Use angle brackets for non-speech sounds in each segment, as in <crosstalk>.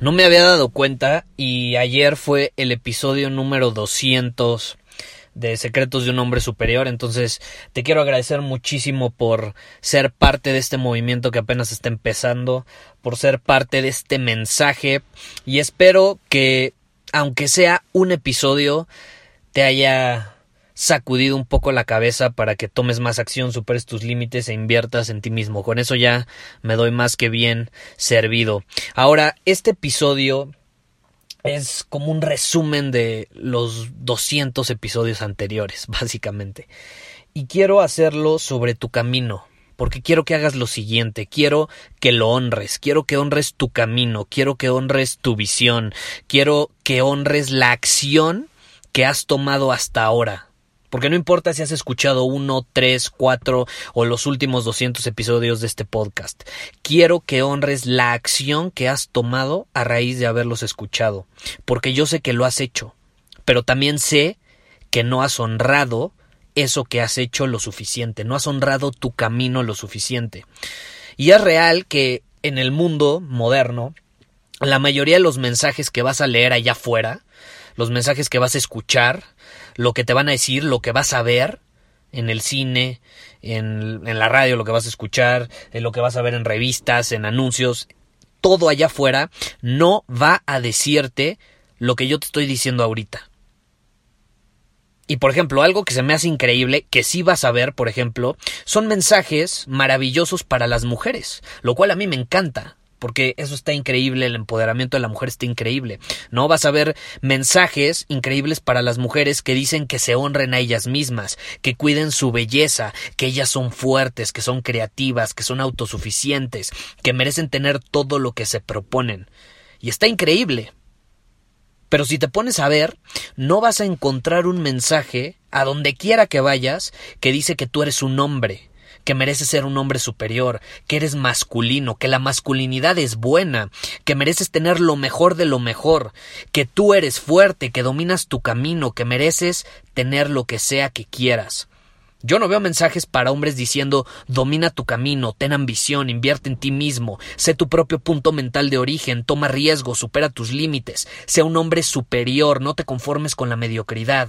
No me había dado cuenta y ayer fue el episodio número 200 de Secretos de un Hombre Superior. Entonces te quiero agradecer muchísimo por ser parte de este movimiento que apenas está empezando, por ser parte de este mensaje y espero que aunque sea un episodio te haya sacudido un poco la cabeza para que tomes más acción, superes tus límites e inviertas en ti mismo. Con eso ya me doy más que bien servido. Ahora, este episodio es como un resumen de los 200 episodios anteriores, <laughs> básicamente. Y quiero hacerlo sobre tu camino, porque quiero que hagas lo siguiente, quiero que lo honres, quiero que honres tu camino, quiero que honres tu visión, quiero que honres la acción que has tomado hasta ahora, porque no importa si has escuchado uno, tres, cuatro o los últimos 200 episodios de este podcast. Quiero que honres la acción que has tomado a raíz de haberlos escuchado. Porque yo sé que lo has hecho. Pero también sé que no has honrado eso que has hecho lo suficiente. No has honrado tu camino lo suficiente. Y es real que en el mundo moderno, la mayoría de los mensajes que vas a leer allá afuera, los mensajes que vas a escuchar, lo que te van a decir, lo que vas a ver en el cine, en, en la radio, lo que vas a escuchar, en lo que vas a ver en revistas, en anuncios, todo allá afuera no va a decirte lo que yo te estoy diciendo ahorita. Y por ejemplo, algo que se me hace increíble, que sí vas a ver, por ejemplo, son mensajes maravillosos para las mujeres, lo cual a mí me encanta porque eso está increíble, el empoderamiento de la mujer está increíble, ¿no? Vas a ver mensajes increíbles para las mujeres que dicen que se honren a ellas mismas, que cuiden su belleza, que ellas son fuertes, que son creativas, que son autosuficientes, que merecen tener todo lo que se proponen. Y está increíble. Pero si te pones a ver, no vas a encontrar un mensaje a donde quiera que vayas que dice que tú eres un hombre, que mereces ser un hombre superior, que eres masculino, que la masculinidad es buena, que mereces tener lo mejor de lo mejor, que tú eres fuerte, que dominas tu camino, que mereces tener lo que sea que quieras. Yo no veo mensajes para hombres diciendo domina tu camino, ten ambición, invierte en ti mismo, sé tu propio punto mental de origen, toma riesgo, supera tus límites, sea un hombre superior, no te conformes con la mediocridad.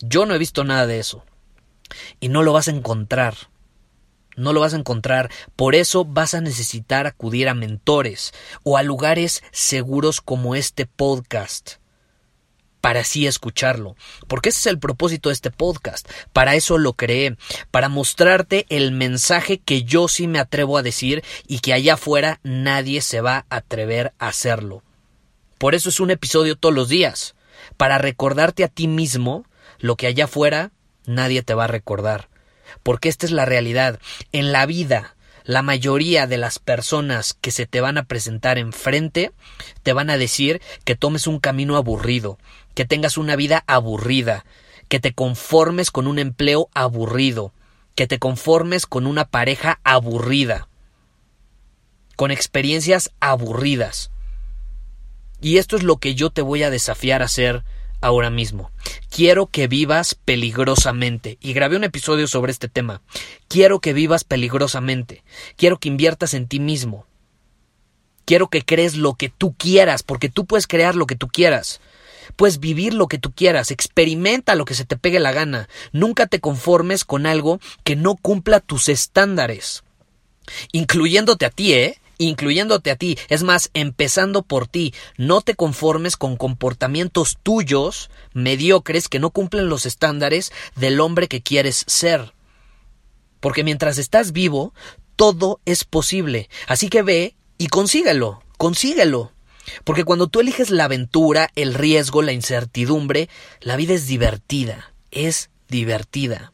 Yo no he visto nada de eso y no lo vas a encontrar. No lo vas a encontrar. Por eso vas a necesitar acudir a mentores o a lugares seguros como este podcast para así escucharlo. Porque ese es el propósito de este podcast. Para eso lo creé. Para mostrarte el mensaje que yo sí me atrevo a decir y que allá afuera nadie se va a atrever a hacerlo. Por eso es un episodio todos los días. Para recordarte a ti mismo lo que allá afuera nadie te va a recordar. Porque esta es la realidad. En la vida, la mayoría de las personas que se te van a presentar enfrente te van a decir que tomes un camino aburrido, que tengas una vida aburrida, que te conformes con un empleo aburrido, que te conformes con una pareja aburrida, con experiencias aburridas. Y esto es lo que yo te voy a desafiar a hacer ahora mismo. Quiero que vivas peligrosamente. Y grabé un episodio sobre este tema. Quiero que vivas peligrosamente. Quiero que inviertas en ti mismo. Quiero que crees lo que tú quieras, porque tú puedes crear lo que tú quieras. Puedes vivir lo que tú quieras, experimenta lo que se te pegue la gana. Nunca te conformes con algo que no cumpla tus estándares. Incluyéndote a ti, ¿eh? Incluyéndote a ti, es más, empezando por ti, no te conformes con comportamientos tuyos mediocres que no cumplen los estándares del hombre que quieres ser. Porque mientras estás vivo, todo es posible. Así que ve y consíguelo, consíguelo. Porque cuando tú eliges la aventura, el riesgo, la incertidumbre, la vida es divertida, es divertida.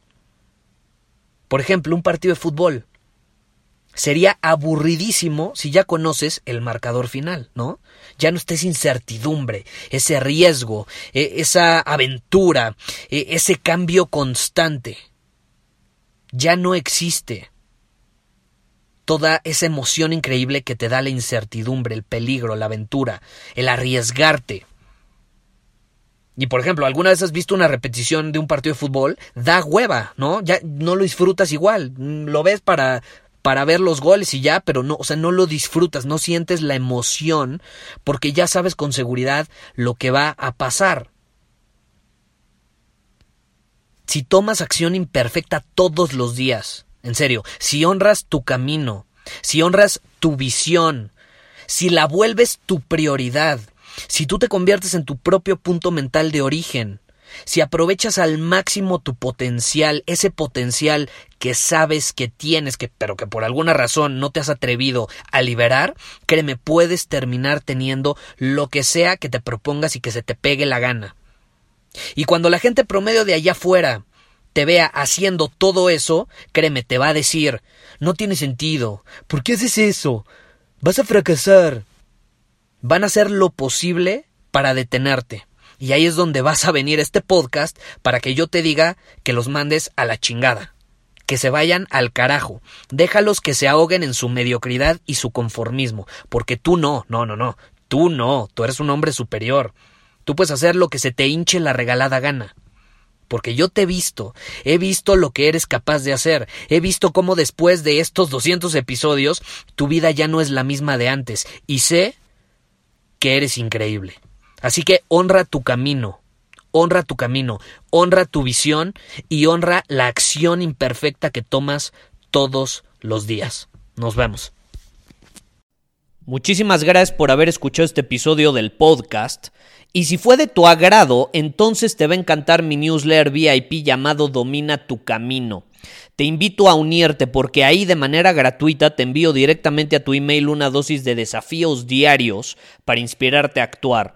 Por ejemplo, un partido de fútbol. Sería aburridísimo si ya conoces el marcador final, ¿no? Ya no estés incertidumbre, ese riesgo, e, esa aventura, e, ese cambio constante. Ya no existe toda esa emoción increíble que te da la incertidumbre, el peligro, la aventura, el arriesgarte. Y por ejemplo, ¿alguna vez has visto una repetición de un partido de fútbol? Da hueva, ¿no? Ya no lo disfrutas igual. Lo ves para para ver los goles y ya, pero no, o sea, no lo disfrutas, no sientes la emoción porque ya sabes con seguridad lo que va a pasar. Si tomas acción imperfecta todos los días, en serio, si honras tu camino, si honras tu visión, si la vuelves tu prioridad, si tú te conviertes en tu propio punto mental de origen, si aprovechas al máximo tu potencial, ese potencial que sabes que tienes, que, pero que por alguna razón no te has atrevido a liberar, créeme, puedes terminar teniendo lo que sea que te propongas y que se te pegue la gana. Y cuando la gente promedio de allá afuera te vea haciendo todo eso, créeme, te va a decir, no tiene sentido, ¿por qué haces eso? Vas a fracasar. Van a hacer lo posible para detenerte. Y ahí es donde vas a venir este podcast para que yo te diga que los mandes a la chingada. Que se vayan al carajo. Déjalos que se ahoguen en su mediocridad y su conformismo. Porque tú no, no, no, no. Tú no. Tú eres un hombre superior. Tú puedes hacer lo que se te hinche la regalada gana porque yo te he visto, he visto lo que eres capaz de hacer, he visto cómo después de estos 200 episodios tu vida ya no es la misma de antes y sé que eres increíble. Así que honra tu camino, honra tu camino, honra tu visión y honra la acción imperfecta que tomas todos los días. Nos vemos. Muchísimas gracias por haber escuchado este episodio del podcast. Y si fue de tu agrado, entonces te va a encantar mi newsletter VIP llamado Domina tu Camino. Te invito a unirte porque ahí de manera gratuita te envío directamente a tu email una dosis de desafíos diarios para inspirarte a actuar.